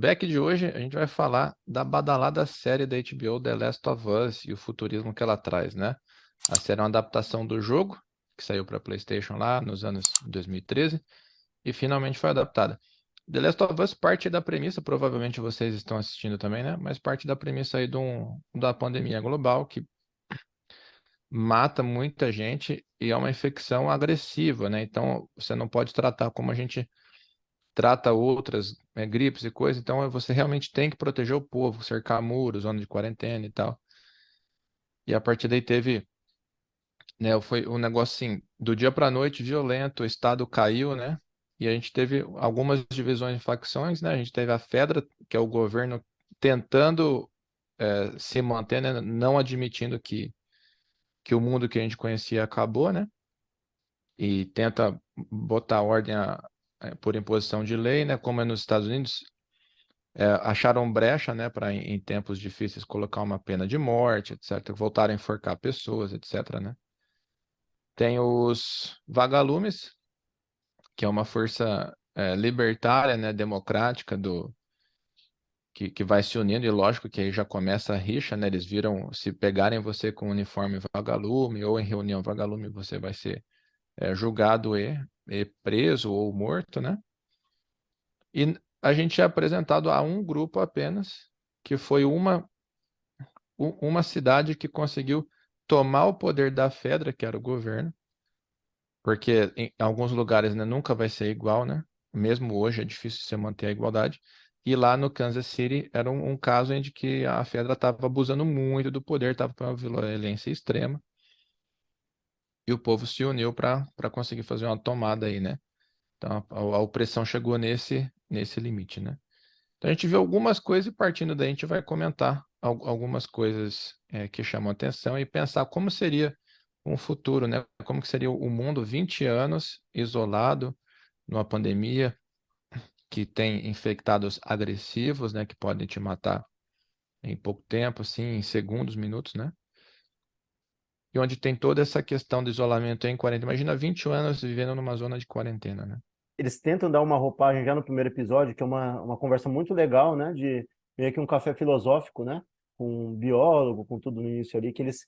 feedback de hoje a gente vai falar da badalada série da HBO The Last of Us e o futurismo que ela traz, né? A série é uma adaptação do jogo, que saiu para PlayStation lá nos anos 2013 e finalmente foi adaptada. The Last of Us parte da premissa, provavelmente vocês estão assistindo também, né? Mas parte da premissa aí um, da pandemia global que mata muita gente e é uma infecção agressiva, né? Então você não pode tratar como a gente trata outras né, gripes e coisas, então você realmente tem que proteger o povo, cercar muros, zona de quarentena e tal. E a partir daí teve, né, foi um negócio assim, do dia para noite, violento, o Estado caiu, né? E a gente teve algumas divisões de facções, né? A gente teve a Fedra, que é o governo tentando é, se manter, né? não admitindo que, que o mundo que a gente conhecia acabou, né? E tenta botar ordem a, é, por imposição de lei, né? Como é nos Estados Unidos, é, acharam brecha, né, para em, em, tempos difíceis colocar uma pena de morte, etc. Voltaram a enforcar pessoas, etc. Né? Tem os vagalumes, que é uma força é, libertária, né, democrática do que, que vai se unindo e lógico que aí já começa a rixa, né? Eles viram se pegarem você com uniforme vagalume ou em reunião vagalume você vai ser é, julgado e preso ou morto, né? E a gente é apresentado a um grupo apenas, que foi uma, uma cidade que conseguiu tomar o poder da Fedra, que era o governo, porque em alguns lugares né, nunca vai ser igual, né? Mesmo hoje é difícil você manter a igualdade. E lá no Kansas City era um, um caso em que a Fedra estava abusando muito do poder, estava com uma violência extrema e o povo se uniu para conseguir fazer uma tomada aí, né? Então a, a, opressão chegou nesse, nesse limite, né? Então a gente viu algumas coisas e partindo daí a gente vai comentar algumas coisas é, que chamam atenção e pensar como seria um futuro, né? Como que seria o mundo 20 anos isolado numa pandemia que tem infectados agressivos, né? Que podem te matar em pouco tempo, assim, em segundos, minutos, né? E onde tem toda essa questão do isolamento em quarentena. Imagina 20 anos vivendo numa zona de quarentena, né? Eles tentam dar uma roupagem já no primeiro episódio, que é uma, uma conversa muito legal, né? De meio que um café filosófico, né? Com um biólogo, com tudo no início ali, que eles...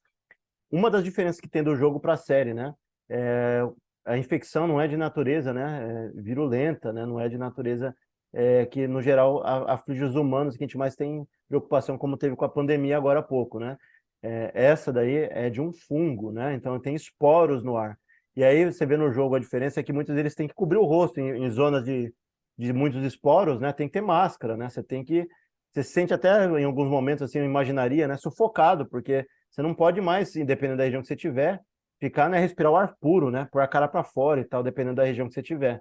Uma das diferenças que tem do jogo para a série, né? É... A infecção não é de natureza, né? É virulenta, né? Não é de natureza é, que, no geral, aflige os humanos, que a gente mais tem preocupação, como teve com a pandemia agora há pouco, né? É, essa daí é de um fungo, né? Então tem esporos no ar. E aí você vê no jogo a diferença é que muitos deles têm que cobrir o rosto em, em zonas de, de muitos esporos, né? Tem que ter máscara, né? Você tem que você se sente até em alguns momentos assim, eu imaginaria, né, sufocado, porque você não pode mais, independente da região que você tiver, ficar, né, respirar o ar puro, né, pôr a cara para fora e tal, dependendo da região que você tiver.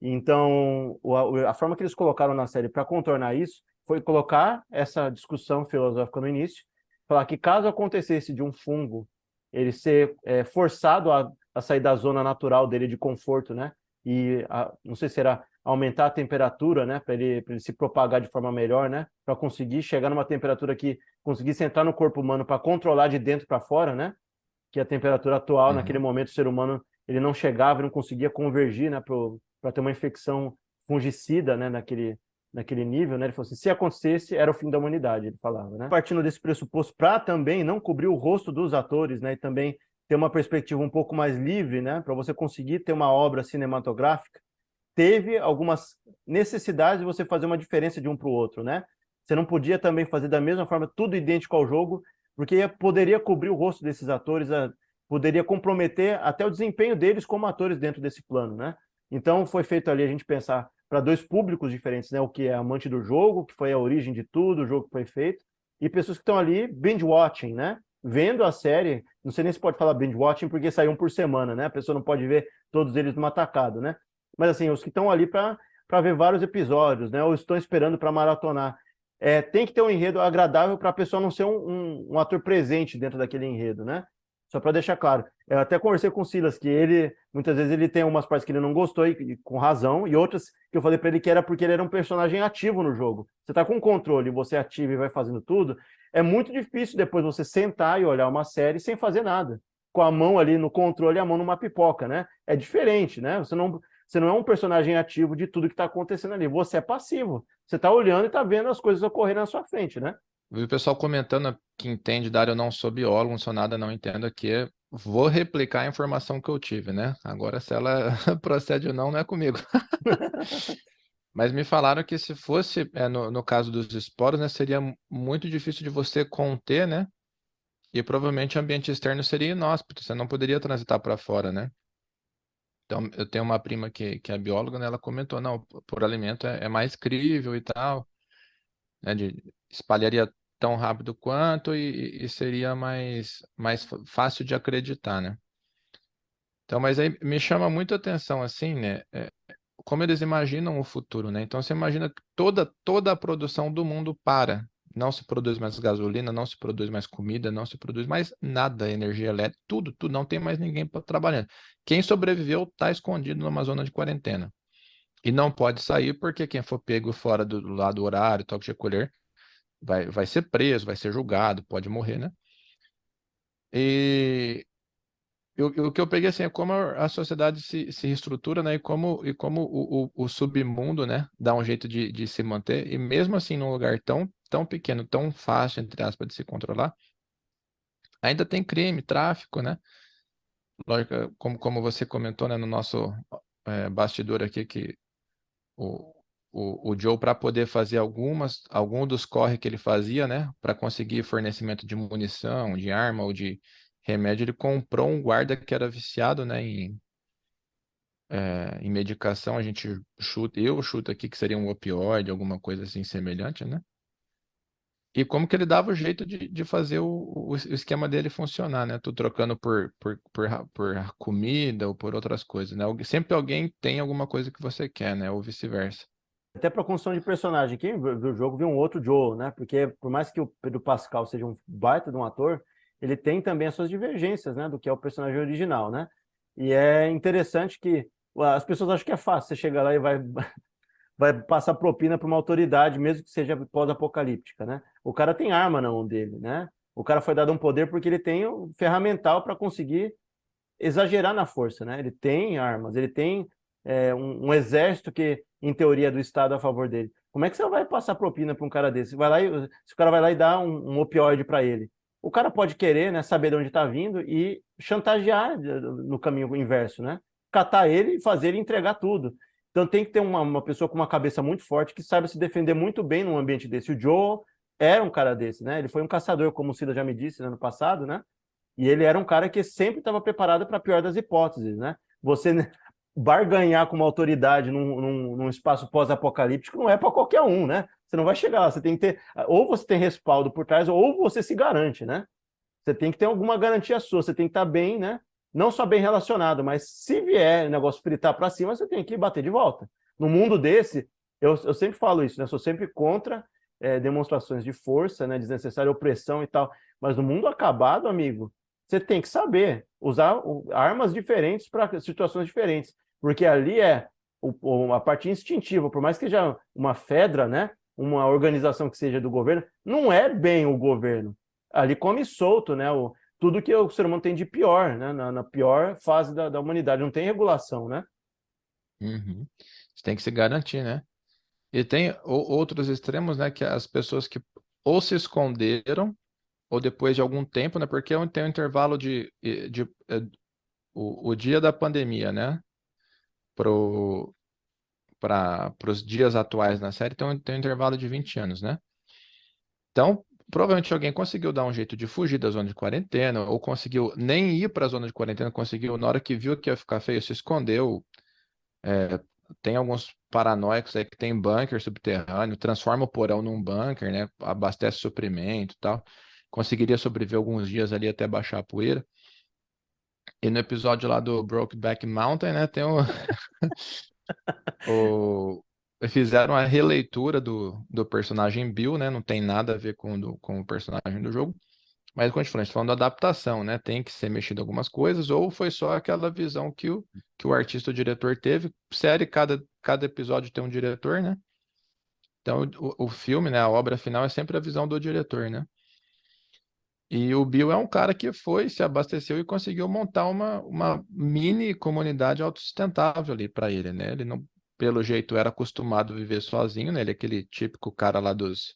Então, a, a forma que eles colocaram na série para contornar isso foi colocar essa discussão filosófica no início falar que caso acontecesse de um fungo ele ser é, forçado a, a, sair da zona natural dele de conforto, né? E a, não sei se era aumentar a temperatura, né? Para ele, ele se propagar de forma melhor, né? Para conseguir chegar numa temperatura que conseguisse entrar no corpo humano para controlar de dentro para fora, né? Que a temperatura atual, uhum. naquele momento, o ser humano ele não chegava, não conseguia convergir, né? Para ter uma infecção fungicida, né? Naquele, naquele nível, né? Ele falou assim, se acontecesse, era o fim da humanidade, ele falava, né? Partindo desse pressuposto para também não cobrir o rosto dos atores, né? E também ter uma perspectiva um pouco mais livre, né? Para você conseguir ter uma obra cinematográfica, teve algumas necessidades de você fazer uma diferença de um para o outro, né? Você não podia também fazer da mesma forma tudo idêntico ao jogo, porque poderia cobrir o rosto desses atores, poderia comprometer até o desempenho deles como atores dentro desse plano, né? Então foi feito ali a gente pensar para dois públicos diferentes, né? O que é amante do jogo, que foi a origem de tudo, o jogo que foi feito, e pessoas que estão ali binge watching, né? Vendo a série, não sei nem se pode falar binge watching porque sai um por semana, né? A pessoa não pode ver todos eles numa tacada, né? Mas assim, os que estão ali para ver vários episódios, né? Ou estão esperando para maratonar. É, tem que ter um enredo agradável para a pessoa não ser um, um, um ator presente dentro daquele enredo, né? Só para deixar claro. Eu até conversei com o Silas que ele, muitas vezes, ele tem umas partes que ele não gostou, e, e com razão, e outras que eu falei para ele que era porque ele era um personagem ativo no jogo. Você está com controle, você ativa e vai fazendo tudo. É muito difícil depois você sentar e olhar uma série sem fazer nada. Com a mão ali no controle e a mão numa pipoca, né? É diferente, né? Você não, Você não é um personagem ativo de tudo que está acontecendo ali. Você é passivo. Você está olhando e está vendo as coisas ocorrerem na sua frente, né? O pessoal comentando que entende da área, eu não sou biólogo, não sou nada, não entendo aqui. Vou replicar a informação que eu tive, né? Agora, se ela procede ou não, não é comigo. Mas me falaram que se fosse, é, no, no caso dos esporos, né, seria muito difícil de você conter, né? E provavelmente o ambiente externo seria inóspito, você não poderia transitar para fora, né? Então, eu tenho uma prima que, que é bióloga, né? Ela comentou, não, por alimento é, é mais crível e tal, né? De, espalharia tão rápido quanto e, e seria mais, mais fácil de acreditar, né? Então, mas aí me chama muito a atenção, assim, né? É, como eles imaginam o futuro, né? Então, você imagina que toda, toda a produção do mundo para. Não se produz mais gasolina, não se produz mais comida, não se produz mais nada, energia elétrica, tudo, tudo, não tem mais ninguém trabalhando. Quem sobreviveu está escondido numa zona de quarentena. E não pode sair porque quem for pego fora do lado horário, toque de recolher, vai, vai ser preso, vai ser julgado, pode morrer, né? E o que eu peguei assim é como a sociedade se, se reestrutura, né? E como, e como o, o, o submundo, né? Dá um jeito de, de se manter. E mesmo assim, num lugar tão, tão pequeno, tão fácil, entre aspas, de se controlar, ainda tem crime, tráfico, né? Lógico, como, como você comentou, né? No nosso é, bastidor aqui, que o, o, o Joe para poder fazer algumas, algum dos corre que ele fazia, né, para conseguir fornecimento de munição, de arma ou de remédio, ele comprou um guarda que era viciado, né, em, é, em medicação. A gente chuta, eu chuto aqui que seria um opioide, alguma coisa assim semelhante, né? E como que ele dava o jeito de, de fazer o, o esquema dele funcionar, né? Tu trocando por, por, por, por comida ou por outras coisas, né? Sempre alguém tem alguma coisa que você quer, né? Ou vice-versa. Até para construção de personagem. Quem viu o jogo viu um outro Joe, né? Porque por mais que o Pedro Pascal seja um baita de um ator, ele tem também as suas divergências, né? Do que é o personagem original, né? E é interessante que as pessoas acham que é fácil. Você chega lá e vai, vai passar propina para uma autoridade, mesmo que seja pós-apocalíptica, né? O cara tem arma na mão dele, né? O cara foi dado um poder porque ele tem um ferramental para conseguir exagerar na força, né? Ele tem armas, ele tem é, um, um, exército que, em teoria, é do Estado a favor dele. Como é que você vai passar propina para um cara desse? Vai lá e, se o cara vai lá e dá um, um opioide para ele, o cara pode querer né, saber de onde está vindo e chantagear no caminho inverso, né? Catar ele e fazer ele entregar tudo. Então tem que ter uma, uma pessoa com uma cabeça muito forte que saiba se defender muito bem num ambiente desse. O Joe era um cara desse, né? Ele foi um caçador, como o Cida já me disse no ano passado, né? E ele era um cara que sempre estava preparado para a pior das hipóteses, né? Você barganhar com uma autoridade num, num, num espaço pós-apocalíptico não é para qualquer um, né? Você não vai chegar lá, você tem que ter, ou você tem respaldo por trás, ou você se garante, né? Você tem que ter alguma garantia sua, você tem que estar bem, né? Não só bem relacionado, mas se vier negócio fritar para cima, você tem que bater de volta. No mundo desse, eu, eu sempre falo isso, né? Sou sempre contra é, demonstrações de força, né? Desnecessária opressão e tal. Mas no mundo acabado, amigo, você tem que saber usar armas diferentes para situações diferentes porque ali é a parte instintiva, por mais que seja uma fedra, né? Uma organização que seja do governo, não é bem o governo. Ali come solto, né? O, tudo que o ser humano tem de pior, né? Na, na pior fase da, da, humanidade, não tem regulação, né? Uhum. Tem que se garantir, né? E tem outros extremos, né? Que as pessoas que ou se esconderam, ou depois de algum tempo, né? Porque tem um intervalo de, de, de eh, o, o dia da pandemia, né? Para os dias atuais na série, então tem um intervalo de 20 anos, né? Então, provavelmente alguém conseguiu dar um jeito de fugir da zona de quarentena, ou conseguiu nem ir para a zona de quarentena, conseguiu, na hora que viu que ia ficar feio, se escondeu. É, tem alguns paranoicos aí que tem bunker subterrâneo, transforma o porão num bunker, né? Abastece suprimento e tal. Conseguiria sobreviver alguns dias ali até baixar a poeira. E no episódio lá do Brokeback Mountain, né, tem o... o... Fizeram a releitura do, do personagem Bill, né, não tem nada a ver com, do, com o personagem do jogo. Mas, como a gente falou, a gente tá falando da adaptação, né? Tem que ser mexido algumas coisas, ou foi só aquela visão que o, que o artista, o diretor teve. Série, cada, cada episódio tem um diretor, né? Então, o, o filme, né, a obra final é sempre a visão do diretor, né? E o Bill é um cara que foi, se abasteceu e conseguiu montar uma, uma mini comunidade autossustentável ali para ele, né? Ele não, pelo jeito, era acostumado a viver sozinho, né? Ele é aquele típico cara lá dos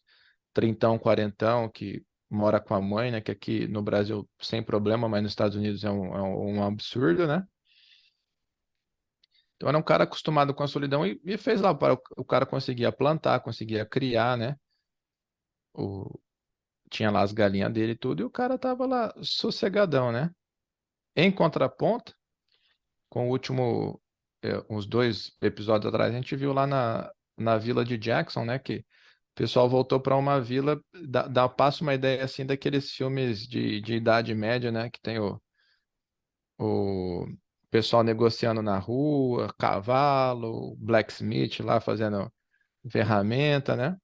trintão, quarentão, que mora com a mãe, né? Que aqui no Brasil sem problema, mas nos Estados Unidos é um, é um absurdo, né? Então era um cara acostumado com a solidão e, e fez lá para o, o cara conseguia plantar, conseguia criar, né? O, tinha lá as galinhas dele e tudo, e o cara tava lá sossegadão, né? Em contraponto, com o último, é, uns dois episódios atrás, a gente viu lá na, na vila de Jackson, né? Que o pessoal voltou para uma vila, dá, dá passa uma ideia assim daqueles filmes de, de Idade Média, né? Que tem o, o pessoal negociando na rua, cavalo, blacksmith lá fazendo ferramenta, né?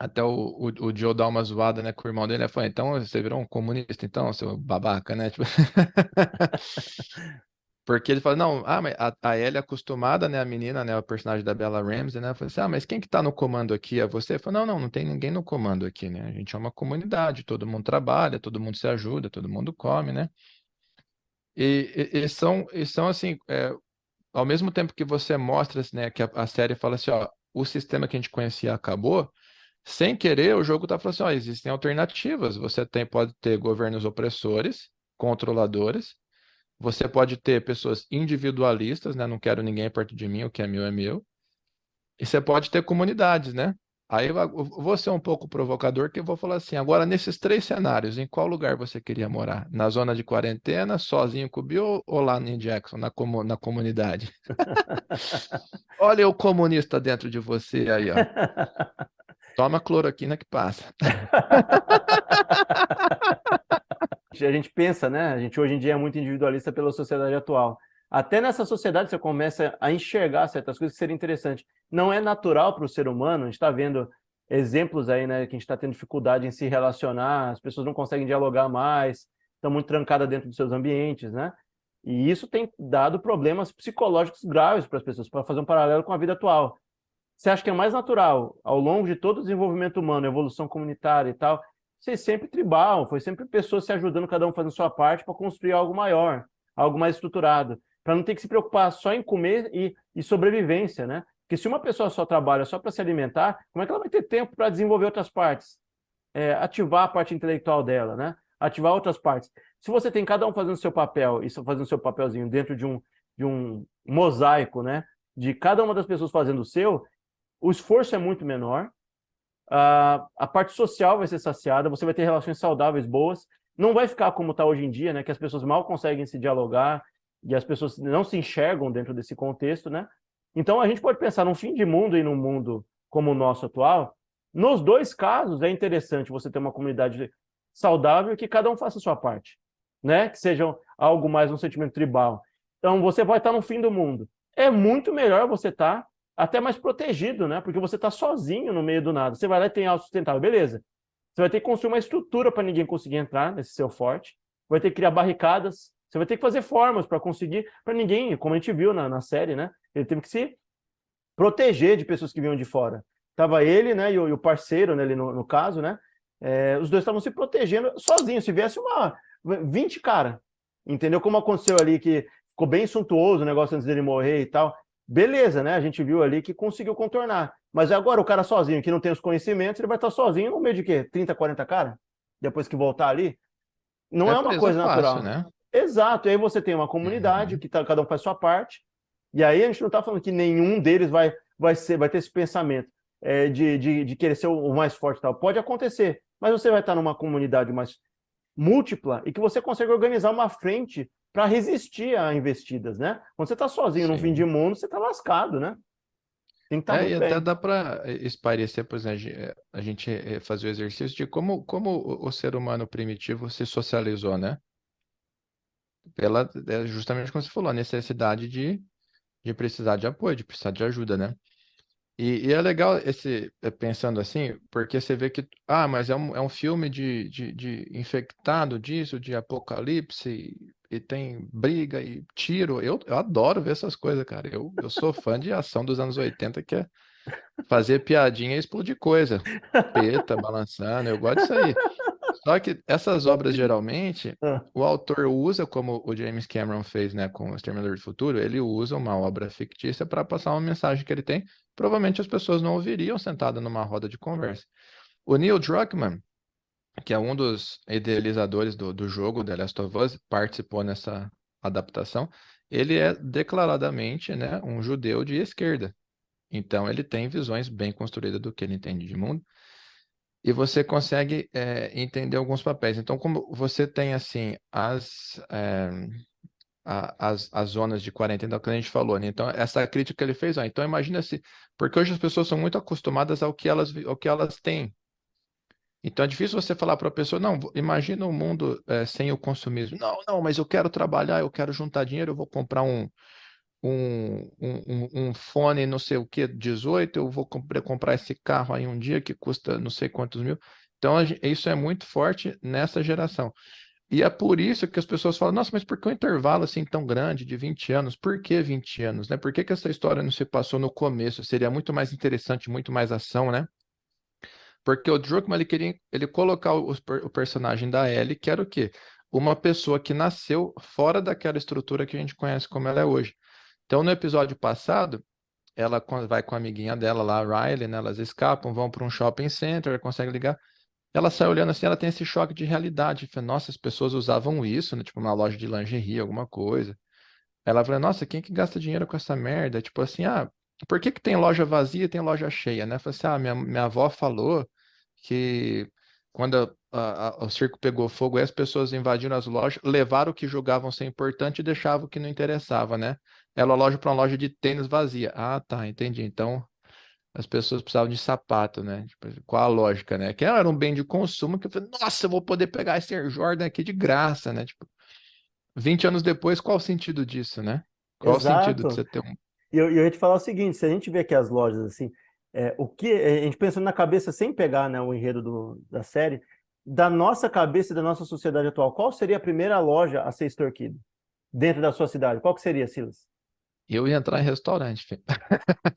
Até o, o, o Joe dá uma zoada, né, com o irmão dele, né? Falou, então você virou um comunista, então, seu babaca, né? Tipo... Porque ele fala, não, ah, mas a, a Ellie é acostumada, né, a menina, né, o personagem da Bella Ramsey, né, falou assim, ah, mas quem que tá no comando aqui? É você? Ele falou, não, não, não tem ninguém no comando aqui, né, a gente é uma comunidade, todo mundo trabalha, todo mundo se ajuda, todo mundo come, né, e, e, e são, e são assim, é, ao mesmo tempo que você mostra, né, que a, a série fala assim, ó, o sistema que a gente conhecia acabou, sem querer, o jogo está falando assim: ó, existem alternativas. Você tem, pode ter governos opressores, controladores. Você pode ter pessoas individualistas, né? Não quero ninguém perto de mim, o que é meu é meu. E você pode ter comunidades, né? Aí eu vou ser um pouco provocador, que eu vou falar assim: agora, nesses três cenários, em qual lugar você queria morar? Na zona de quarentena, sozinho com o Bill ou lá em Jackson, na, comu na comunidade? Olha o comunista dentro de você aí, ó. Toma cloroquina que passa. a gente pensa, né? A gente hoje em dia é muito individualista pela sociedade atual. Até nessa sociedade você começa a enxergar certas coisas que seriam interessantes. Não é natural para o ser humano, a gente está vendo exemplos aí, né, que a gente está tendo dificuldade em se relacionar, as pessoas não conseguem dialogar mais, estão muito trancadas dentro dos seus ambientes, né? E isso tem dado problemas psicológicos graves para as pessoas, para fazer um paralelo com a vida atual. Você acha que é mais natural, ao longo de todo o desenvolvimento humano, evolução comunitária e tal, ser sempre tribal, foi sempre pessoas se ajudando, cada um fazendo sua parte para construir algo maior, algo mais estruturado, para não ter que se preocupar só em comer e, e sobrevivência, né? Porque se uma pessoa só trabalha só para se alimentar, como é que ela vai ter tempo para desenvolver outras partes? É, ativar a parte intelectual dela, né? Ativar outras partes. Se você tem cada um fazendo seu papel e fazendo seu papelzinho dentro de um, de um mosaico, né? De cada uma das pessoas fazendo o seu, o esforço é muito menor, a, a parte social vai ser saciada, você vai ter relações saudáveis boas, não vai ficar como está hoje em dia, né, que as pessoas mal conseguem se dialogar e as pessoas não se enxergam dentro desse contexto, né? Então a gente pode pensar num fim de mundo e num mundo como o nosso atual. Nos dois casos é interessante você ter uma comunidade saudável que cada um faça a sua parte, né? Que seja algo mais um sentimento tribal. Então você vai estar no fim do mundo. É muito melhor você estar até mais protegido, né? Porque você está sozinho no meio do nada. Você vai lá e tem autossustentável, beleza. Você vai ter que construir uma estrutura para ninguém conseguir entrar nesse seu forte. Vai ter que criar barricadas. Você vai ter que fazer formas para conseguir, para ninguém, como a gente viu na, na série, né? Ele teve que se proteger de pessoas que vinham de fora. Tava ele, né, e o, e o parceiro, né, ali no, no caso, né? É, os dois estavam se protegendo sozinhos. Se viesse uma 20 cara, entendeu? Como aconteceu ali que ficou bem suntuoso o negócio antes dele morrer e tal beleza, né? A gente viu ali que conseguiu contornar. Mas agora o cara sozinho, que não tem os conhecimentos, ele vai estar sozinho no meio de quê? 30, 40 cara? Depois que voltar ali? Não é, é uma coisa natural. Fácil, né? Exato. E aí você tem uma comunidade uhum. que tá, cada um faz sua parte. E aí a gente não está falando que nenhum deles vai, vai, ser, vai ter esse pensamento é, de, de, de querer ser o mais forte tal. Pode acontecer, mas você vai estar numa comunidade mais múltipla e que você consegue organizar uma frente para resistir a investidas, né? Quando você está sozinho Sim. no fim de mundo, você está lascado, né? Tem que estar tá é, e bem. até dá para esparecer, por exemplo, a gente eh, fazer o exercício de como, como o ser humano primitivo se socializou, né? Pela, é justamente como você falou, a necessidade de, de precisar de apoio, de precisar de ajuda, né? E, e, é legal esse eh, pensando assim, porque você vê que, ah, mas é um, é um filme de, de, de infectado disso, de apocalipse, e tem briga e tiro. Eu, eu adoro ver essas coisas, cara. Eu, eu sou fã de ação dos anos 80, que é fazer piadinha e explodir coisa. Peta, balançando, eu gosto disso aí. Só que essas obras, geralmente, Ah. o autor usa, como o James Cameron fez, né, com o Exterminador do Futuro, ele usa uma obra fictícia para passar uma mensagem que ele tem. Provavelmente as pessoas não ouviriam sentada numa roda de conversa. O Neil Druckmann, que é um dos idealizadores do, do jogo The Last of Us, participou nessa adaptação. Ele é declaradamente, né, um judeu de esquerda. Então ele tem visões bem construídas do que ele entende de mundo e você consegue é, entender alguns papéis. Então, como você tem assim as, é, a- as, as zonas de quarentena que a gente falou, né? Então, essa crítica que ele fez, ó, então imagina se, porque hoje as pessoas são muito acostumadas ao que elas, ao que elas têm. Então é difícil você falar para a pessoa, não, imagina um mundo é, sem o consumismo. Não, não, mas eu quero trabalhar, eu quero juntar dinheiro, eu vou comprar um, um, um, um- fone não sei o que, 18, eu vou comprar, comprar esse carro aí um dia que custa não sei quantos mil. Então, isso é muito forte nessa geração. E é por isso que as pessoas falam, nossa, mas por que um intervalo assim tão grande de 20 anos? Por que 20 anos, né? Por que que essa história não se passou no começo? Seria muito mais interessante, muito mais ação, né? Porque o Druckmann, ele queria ele colocar o, o personagem da Ellie, que era o quê? Uma pessoa que nasceu fora daquela estrutura que a gente conhece como ela é hoje. Então, no episódio passado, ela vai com a amiguinha dela lá, Riley, né? Elas escapam, vão para um shopping center, consegue ligar. Ela sai olhando assim, ela tem esse choque de realidade. Fala, Nossa, as pessoas usavam isso, né? Tipo, uma loja de lingerie, alguma coisa. Ela fala, nossa, quem que gasta dinheiro com essa merda? Tipo assim, ah, por que que tem loja vazia e tem loja cheia, né? Fala assim, ah, minha, minha avó falou que quando a- a- o circo pegou fogo, aí as pessoas invadiram as lojas, levaram o que julgavam ser importante e deixavam o que não interessava, né? Ela loja para uma loja de tênis vazia. Ah, tá, entendi. Então, as pessoas precisavam de sapato, né? Tipo, qual a lógica, né? Que era um bem de consumo que eu falei, nossa, eu vou poder pegar esse Air Jordan aqui de graça, né? Tipo, 20 anos depois, qual o sentido disso, né? Qual o sentido de Exato. você ter um. E eu, eu ia te falar o seguinte, se a gente vê aqui as lojas assim, é, o que a gente pensando na cabeça sem pegar, né, o enredo do- da série, da nossa cabeça e da nossa sociedade atual, qual seria a primeira loja a ser extorquida dentro da sua cidade? Qual que seria, Silas? Eu ia entrar em restaurante, filho.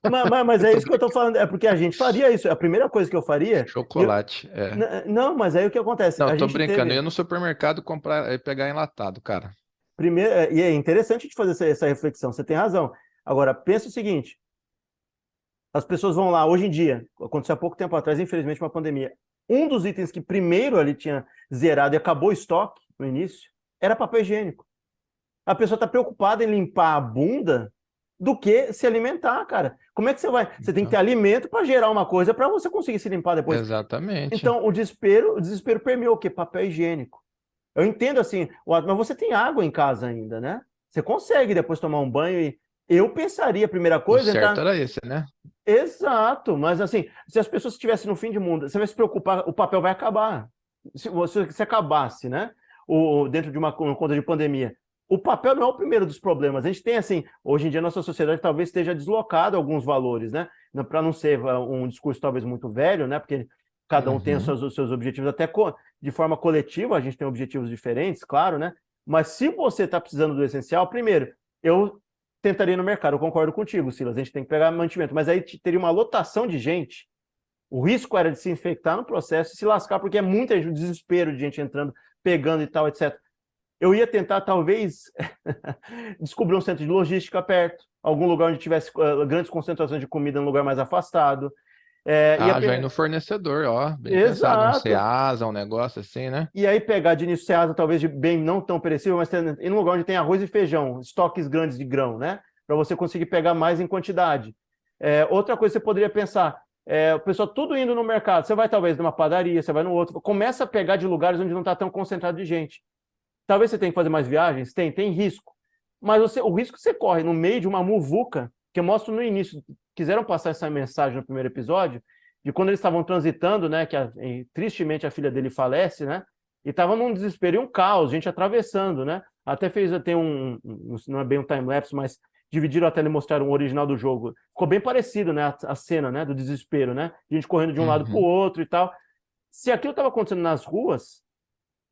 Mas, mas- mas é isso que eu tô falando, é porque a gente faria isso. A primeira coisa que eu faria. Chocolate. É. N- Não, mas aí o que acontece? Não, a eu tô brincando. Eu teve- ia no supermercado comprar e pegar enlatado, cara. Primeiro, é- e é interessante a gente fazer essa, essa reflexão, você tem razão. Agora, pensa o seguinte: as pessoas vão lá, hoje em dia, aconteceu há pouco tempo atrás, infelizmente, uma pandemia. Um dos itens que primeiro ali tinha zerado e acabou o estoque no início era papel higiênico. A pessoa está preocupada em limpar a bunda do que se alimentar, cara. Como é que você vai? Você tem que ter alimento para gerar uma coisa para você conseguir se limpar depois. Exatamente. Então, o desespero, o desespero permeou o quê? Papel higiênico. Eu entendo assim, mas você tem água em casa ainda, né? Você consegue depois tomar um banho e eu pensaria, a primeira o coisa, certo entrar... era esse, né? Exato, mas assim, se as pessoas estivessem no fim de mundo, você vai se preocupar, o papel vai acabar. Se você se acabasse, né? O, dentro de uma, uma conta de pandemia. O papel não é o primeiro dos problemas. A gente tem assim, hoje em dia nossa sociedade talvez esteja deslocada alguns valores, né? Para não ser uh, um discurso talvez muito velho, né? Porque cada um tem os Uhum. seus, os seus objetivos, até de forma coletiva, a gente tem objetivos diferentes, claro, né? Mas se você está precisando do essencial, primeiro, eu tentaria no mercado, eu concordo contigo, Silas, a gente tem que pegar mantimento, mas aí te- teria uma lotação de gente. O risco era de se infectar no processo e se lascar, porque é muita desespero de gente entrando, pegando e tal, etc. Eu ia tentar, talvez, descobrir um centro de logística perto, algum lugar onde tivesse uh, grandes concentrações de comida num lugar mais afastado. É, Ah, pe- já ir no fornecedor, ó. Bem pensado. Um Exato. Ceasa, um negócio assim, né? E aí pegar de início Ceasa, talvez de bem não tão perecível, mas ir num lugar onde tem arroz e feijão, estoques grandes de grão, né? Para você conseguir pegar mais em quantidade. É, outra coisa que você poderia pensar, é, o pessoal tudo indo no mercado, você vai talvez numa padaria, você vai no outro, começa a pegar de lugares onde não está tão concentrado de gente. Talvez você tenha que fazer mais viagens, tem, tem risco. Mas você- o risco que você corre no meio de uma muvuca, que eu mostro no início, quiseram passar essa mensagem no primeiro episódio, de quando eles estavam transitando, né, que a- e, tristemente a filha dele falece, né, e estava num desespero e um caos, gente atravessando, né, até fez, tem um, um- não é bem um time-lapse, mas dividiram até e mostraram o original do jogo, ficou bem parecido, né, a, a cena, né, do desespero, né, gente correndo de um lado Uhum. para o outro e tal, se aquilo estava acontecendo nas ruas,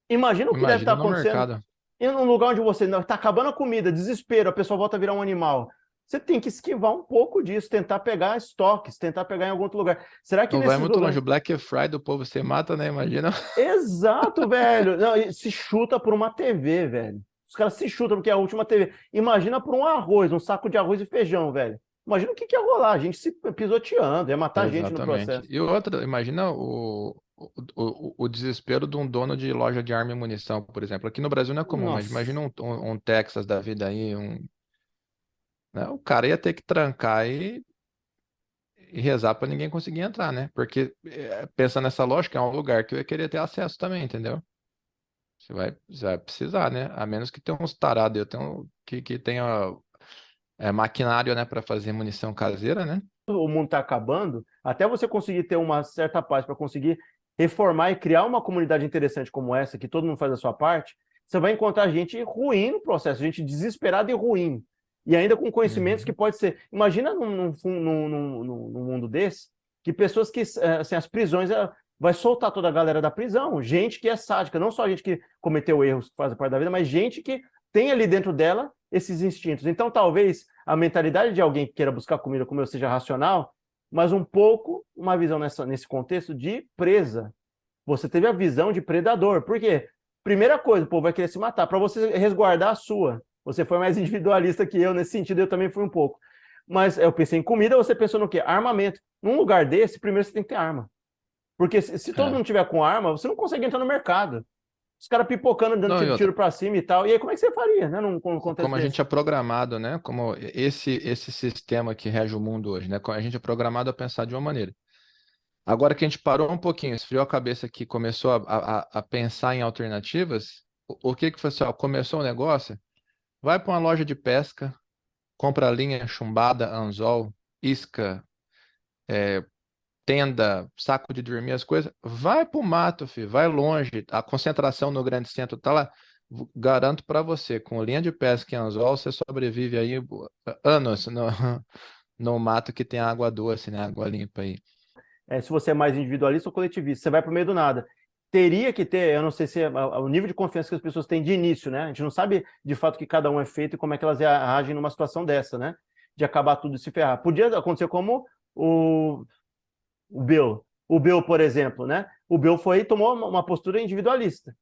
imagina o que deve Imagina estar acontecendo mercado. e num lugar onde você está acabando a comida, desespero, a pessoa volta a virar um animal. Você tem que esquivar um pouco disso, tentar pegar estoques, tentar pegar em algum outro lugar. Será que Não vai muito lugares... longe, o Black Friday do povo você mata, né? Imagina. Exato, velho. Não, se chuta por uma TV, velho. Os caras se chutam porque é a última TV. Imagina por um arroz, um saco de arroz e feijão, velho. Imagina o que, que ia rolar, a gente se pisoteando, ia matar a gente no processo. E outra, imagina o, o, o, o, desespero de um dono de loja de arma e munição, por exemplo. Aqui no Brasil não é comum, Nossa. mas imagina um, um, um, Texas da vida aí, um. Né? O cara ia ter que trancar e, e rezar para ninguém conseguir entrar, né? Porque é, pensando nessa lógica, é um lugar que eu ia querer ter acesso também, entendeu? Você vai, você vai precisar, né? A menos que tenha uns tarados, eu tenho que, que tenha é, maquinário, né, para fazer munição caseira, né? O mundo está acabando, até você conseguir ter uma certa paz para conseguir reformar e criar uma comunidade interessante como essa, que todo mundo faz a sua parte, você vai encontrar gente ruim no processo, gente desesperada e ruim. E ainda com conhecimentos uhum. que pode ser. Imagina num, num, num, num, mundo desse, que pessoas que. Eh, assim, as prisões eh, vai soltar toda a galera da prisão. Gente que é sádica, não só gente que cometeu erros que faz parte da vida, mas gente que tem ali dentro dela esses instintos. Então, talvez a mentalidade de alguém que queira buscar comida como eu seja racional, mas um pouco uma visão nessa, nesse contexto de presa. Você teve a visão de predador. Por quê? Primeira coisa, o povo vai querer se matar. Para você resguardar a sua. Você foi mais individualista que eu nesse sentido, eu também fui um pouco. Mas eu pensei em comida, você pensou no quê? Armamento. Num lugar desse, primeiro você tem que ter arma. Porque se, se todo é. mundo tiver com arma, você não consegue entrar no mercado os caras pipocando, dando não, tiro, tiro para cima e tal. E aí, como é que você faria, né? Num, num como a gente é programado, né? Como esse, esse sistema que rege o mundo hoje, né? A gente é programado a pensar de uma maneira. Agora que a gente parou um pouquinho, esfriou a cabeça aqui, começou a, a, a pensar em alternativas, o, o, que que foi assim, ó, começou o negócio, vai para uma loja de pesca, compra linha chumbada, anzol, isca, é, tenda, saco de dormir, as coisas, vai para o mato, filho, vai longe. A concentração no grande centro tá lá. Garanto para você, com linha de pesca e anzol, você sobrevive aí anos no, no mato que tem água doce, né? Água limpa aí. É, se você é mais individualista ou coletivista, você vai para o meio do nada. Teria que ter, eu não sei se é o nível de confiança que as pessoas têm de início, né? A gente não sabe de fato que cada um é feito e como é que elas agem numa situação dessa, né? De acabar tudo e se ferrar. Podia acontecer como o o Bill. O Bill, por exemplo, né? O Bill foi tomou uma postura individualista.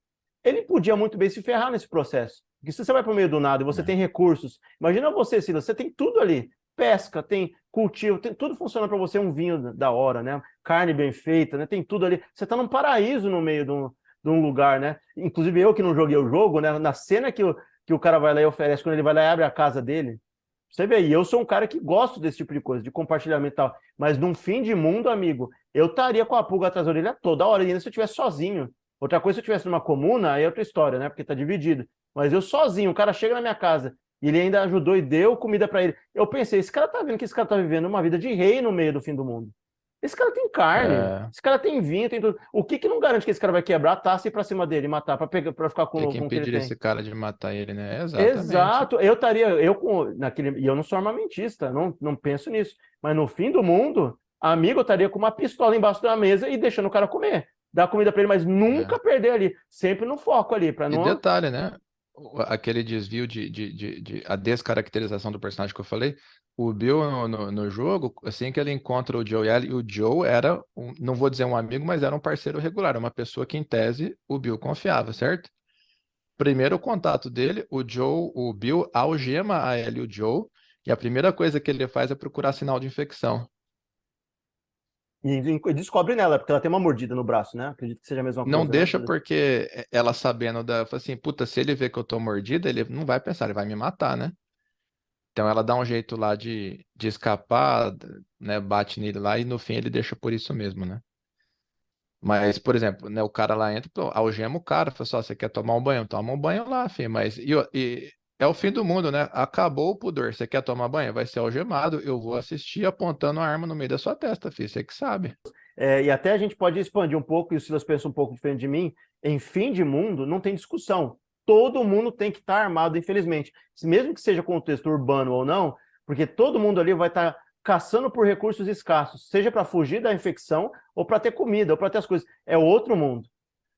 Ele podia muito bem se ferrar nesse processo. Porque se você vai para o meio do nada e você é. tem recursos, imagina você, Silas, você tem tudo ali. Pesca, tem cultivo, tem tudo funciona para você, um vinho da hora, né? Carne bem feita, né? Tem tudo ali. Você está num paraíso no meio de um, de um lugar, né? Inclusive eu que não joguei o jogo, né? Na cena que o, que o cara vai lá e oferece, quando ele vai lá e abre a casa dele, você vê aí, eu sou um cara que gosto desse tipo de coisa, de compartilhamento e tal. Mas num fim de mundo, amigo, eu estaria com a pulga atrás da orelha toda hora, ainda se eu estivesse sozinho. Outra coisa, se eu estivesse numa comuna, aí é outra história, né? Porque tá dividido. Mas eu sozinho, o cara chega na minha casa e ele ainda ajudou e deu comida para ele. Eu pensei, esse cara tá vendo que esse cara tá vivendo uma vida de rei no meio do fim do mundo. Esse cara tem carne, é. esse cara tem vinho, tem tudo. O que que não garante que esse cara vai quebrar a taça e ir pra cima dele, matar, pra, pegar, pra ficar com, tem que com o que ele tem? esse cara de matar ele, né? Exatamente. Exato. Eu estaria, eu com, naquele, e eu não sou armamentista, não, não penso nisso. Mas no fim do mundo, amigo, eu estaria com uma pistola embaixo da mesa e deixando o cara comer. Dar comida para ele, mas nunca é. perder ali. Sempre no foco ali. Pra não... E detalhe, né? Aquele desvio de, de, de, de, a descaracterização do personagem que eu falei, o Bill no, no, jogo, assim que ele encontra o Joe e o Joe era, um, não vou dizer um amigo, mas era um parceiro regular, uma pessoa que em tese o Bill confiava, certo? Primeiro contato dele, o Joe, o Bill algema a Ellie e o Joe, e a primeira coisa que ele faz é procurar sinal de infecção. E descobre nela, porque ela tem uma mordida no braço, né? Acredito que seja a mesma coisa. Não né? deixa, porque ela sabendo da. Assim, puta, se ele vê que eu tô mordida, ele não vai pensar, ele vai me matar, né? Então ela dá um jeito lá de, de escapar, né? Bate nele lá e no fim ele deixa por isso mesmo, né? Mas, por exemplo, né, o cara lá entra, algema o cara, fala só, você quer tomar um banho? Toma um banho lá, filho. Mas e, e, é o fim do mundo, né? Acabou o pudor. Você quer tomar banho? Vai ser algemado. Eu vou assistir apontando a arma no meio da sua testa, filho. Você que sabe. É, e até a gente pode expandir um pouco, e o Silas pensa um pouco diferente de mim. Em fim de mundo, não tem discussão todo mundo tem que estar armado, infelizmente. Mesmo que seja contexto urbano ou não, porque todo mundo ali vai estar caçando por recursos escassos, seja para fugir da infecção, ou para ter comida, ou para ter as coisas. É outro mundo.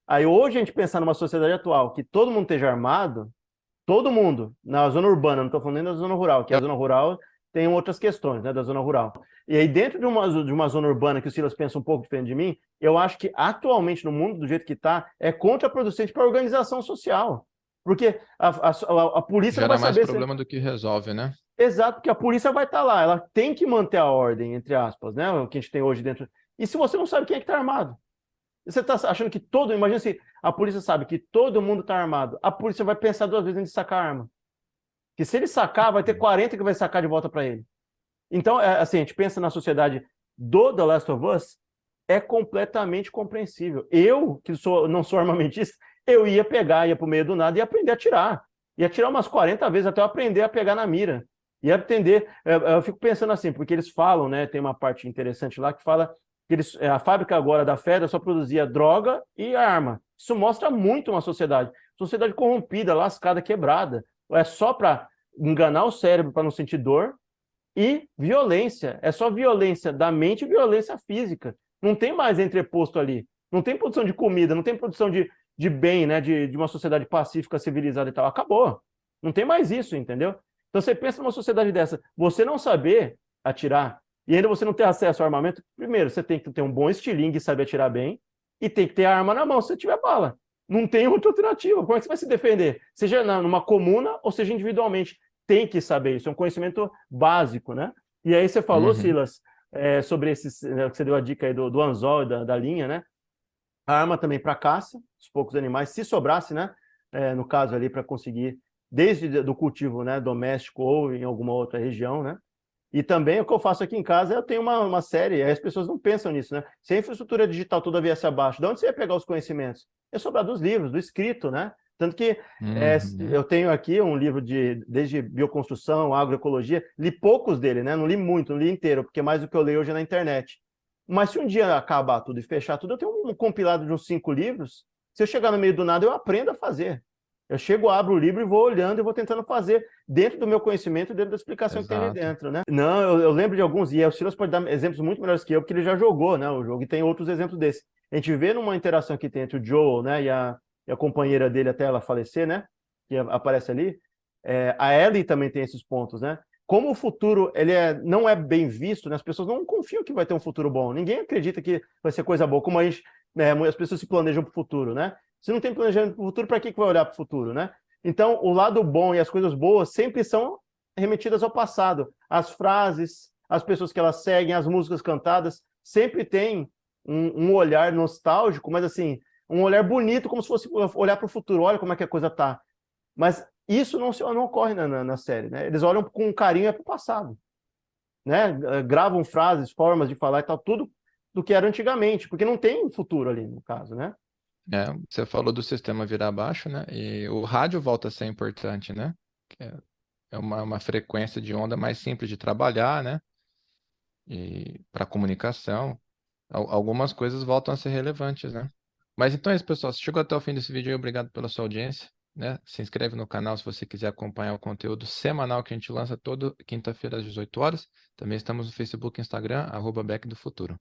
Aí hoje a gente pensar numa sociedade atual que todo mundo esteja armado, todo mundo, na zona urbana, não estou falando nem da zona rural, que a zona rural tem outras questões, né, da zona rural. E aí, dentro de uma, de uma zona urbana que o Silas pensa um pouco diferente de mim, eu acho que atualmente no mundo, do jeito que está, é contraproducente para a organização social. Porque a, a, a, a polícia Gera vai mais saber problema se... do que resolve, né? Exato, porque a polícia vai estar lá, ela tem que manter a ordem, entre aspas, né? O que a gente tem hoje dentro. E se você não sabe quem é que está armado? Você está achando que todo. Imagina se a polícia sabe que todo mundo está armado. A polícia vai pensar duas vezes antes de sacar a arma. Que se ele sacar, vai ter 40 que vai sacar de volta para ele. Então, é, assim, a gente pensa na sociedade do The Last of Us, é completamente compreensível. Eu, que sou, não sou armamentista, eu ia pegar, ia para o meio do nada e aprender a atirar. Ia atirar umas 40 vezes até eu aprender a pegar na mira. E aprender. Eu, eu fico pensando assim, porque eles falam, né? Tem uma parte interessante lá que fala eles, é, a fábrica agora da Feda só produzia droga e arma. Isso mostra muito uma sociedade. Sociedade corrompida, lascada, quebrada. É só para enganar o cérebro para não sentir dor e violência. É só violência da mente e violência física. Não tem mais entreposto ali. Não tem produção de comida, não tem produção de, de bem, né? De, de uma sociedade pacífica, civilizada e tal. Acabou. Não tem mais isso, entendeu? Então você pensa numa sociedade dessa, você não saber atirar e ainda você não ter acesso ao armamento, primeiro, você tem que ter um bom estilingue e saber atirar bem, e tem que ter a arma na mão se você tiver bala. Não tem outra alternativa. Como é que você vai se defender? Seja numa comuna ou seja individualmente. Tem que saber isso, é um conhecimento básico, né? E aí você falou, uhum. Silas, é, sobre esses, né, você deu a dica aí do, do anzol da, da linha, né? A arma também para caça, os poucos animais, se sobrasse, né? É, no caso ali, para conseguir, desde do cultivo né, doméstico ou em alguma outra região, né? E também o que eu faço aqui em casa, eu tenho uma, uma série, as pessoas não pensam nisso, né? Se a infraestrutura digital toda viesse abaixo, de onde você ia pegar os conhecimentos? É sobrar dos livros, do escrito, né? Tanto que uhum. é, eu tenho aqui um livro de desde bioconstrução, agroecologia, li poucos dele, né? Não li muito, não li inteiro, porque mais do que eu leio hoje é na internet. Mas se um dia acabar tudo e fechar tudo, eu tenho um compilado de uns cinco livros. Se eu chegar no meio do nada, eu aprendo a fazer. Eu chego, abro o livro e vou olhando e vou tentando fazer dentro do meu conhecimento, dentro da explicação Exato. que tem ali dentro, né? Não, eu, eu lembro de alguns, e o Silas pode dar exemplos muito melhores que eu, porque ele já jogou, né, o jogo, e tem outros exemplos desses. A gente vê numa interação que tem entre o Joel, né, e a, e a companheira dele até ela falecer, né, que aparece ali, é, a Ellie também tem esses pontos, né? Como o futuro ele é, não é bem visto, né? as pessoas não confiam que vai ter um futuro bom. Ninguém acredita que vai ser coisa boa, como a gente, né, as pessoas se planejam para o futuro, né? Se não tem planejamento para o futuro, para que, que vai olhar para o futuro, né? Então, o lado bom e as coisas boas sempre são remetidas ao passado. As frases, as pessoas que elas seguem, as músicas cantadas, sempre tem um, um olhar nostálgico, mas assim, um olhar bonito, como se fosse olhar para o futuro. Olha como é que a coisa tá. Mas isso não, não ocorre na, na, na série, né? Eles olham com carinho para o passado, né? Gravam frases, formas de falar e tal, tudo do que era antigamente, porque não tem futuro ali no caso, né? É, você falou do sistema virar abaixo, né? E o rádio volta a ser importante, né? É, é uma, uma frequência de onda mais simples de trabalhar, né? E para comunicação, algumas coisas voltam a ser relevantes, né? Mas então é isso, pessoal. Se chegou até o fim desse vídeo, obrigado pela sua audiência. Né? Se inscreve no canal se você quiser acompanhar o conteúdo semanal que a gente lança toda quinta-feira às 18 horas. Também estamos no Facebook e Instagram, arroba Back do Futuro.